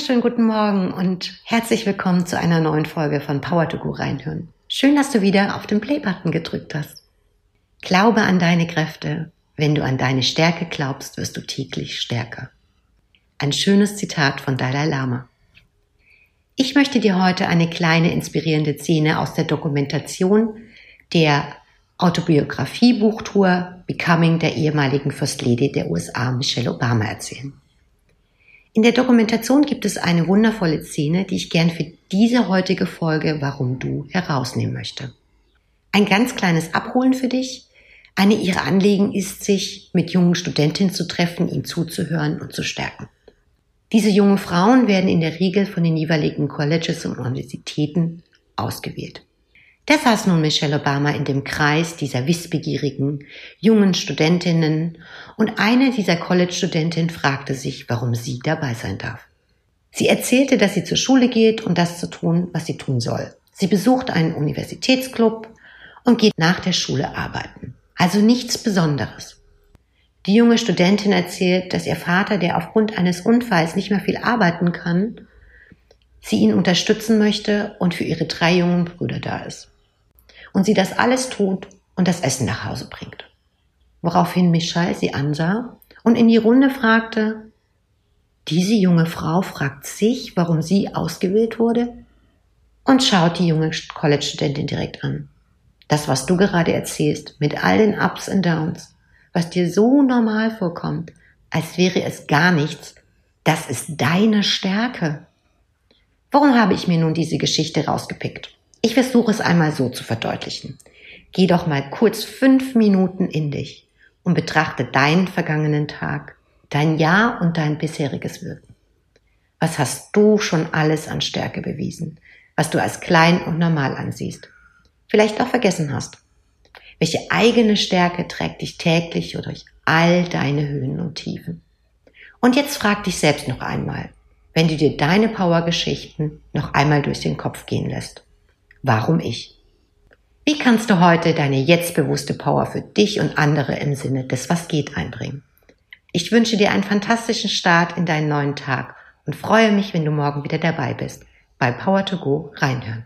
wunderschönen guten Morgen und herzlich willkommen zu einer neuen Folge von Power to Go reinhören. Schön, dass du wieder auf den Play-Button gedrückt hast. Glaube an deine Kräfte. Wenn du an deine Stärke glaubst, wirst du täglich stärker. Ein schönes Zitat von Dalai Lama. Ich möchte dir heute eine kleine inspirierende Szene aus der Dokumentation der Autobiografie-Buchtour Becoming der ehemaligen First Lady der USA Michelle Obama erzählen. In der Dokumentation gibt es eine wundervolle Szene, die ich gern für diese heutige Folge Warum du herausnehmen möchte. Ein ganz kleines Abholen für dich. Eine ihrer Anliegen ist, sich mit jungen Studentinnen zu treffen, ihnen zuzuhören und zu stärken. Diese jungen Frauen werden in der Regel von den jeweiligen Colleges und Universitäten ausgewählt. Da saß nun Michelle Obama in dem Kreis dieser wissbegierigen jungen Studentinnen und eine dieser College-Studentinnen fragte sich, warum sie dabei sein darf. Sie erzählte, dass sie zur Schule geht und das zu tun, was sie tun soll. Sie besucht einen Universitätsclub und geht nach der Schule arbeiten. Also nichts Besonderes. Die junge Studentin erzählt, dass ihr Vater, der aufgrund eines Unfalls nicht mehr viel arbeiten kann, sie ihn unterstützen möchte und für ihre drei jungen Brüder da ist und sie das alles tut und das Essen nach Hause bringt. Woraufhin Michal sie ansah und in die Runde fragte, diese junge Frau fragt sich, warum sie ausgewählt wurde und schaut die junge College-Studentin direkt an. Das, was du gerade erzählst, mit all den Ups und Downs, was dir so normal vorkommt, als wäre es gar nichts, das ist deine Stärke. Warum habe ich mir nun diese Geschichte rausgepickt? Ich versuche es einmal so zu verdeutlichen. Geh doch mal kurz fünf Minuten in dich und betrachte deinen vergangenen Tag, dein Jahr und dein bisheriges Wirken. Was hast du schon alles an Stärke bewiesen, was du als klein und normal ansiehst, vielleicht auch vergessen hast? Welche eigene Stärke trägt dich täglich durch all deine Höhen und Tiefen? Und jetzt frag dich selbst noch einmal, wenn du dir deine Power-Geschichten noch einmal durch den Kopf gehen lässt. Warum ich? Wie kannst du heute deine jetzt bewusste Power für dich und andere im Sinne des Was geht einbringen? Ich wünsche dir einen fantastischen Start in deinen neuen Tag und freue mich, wenn du morgen wieder dabei bist bei Power to Go reinhören.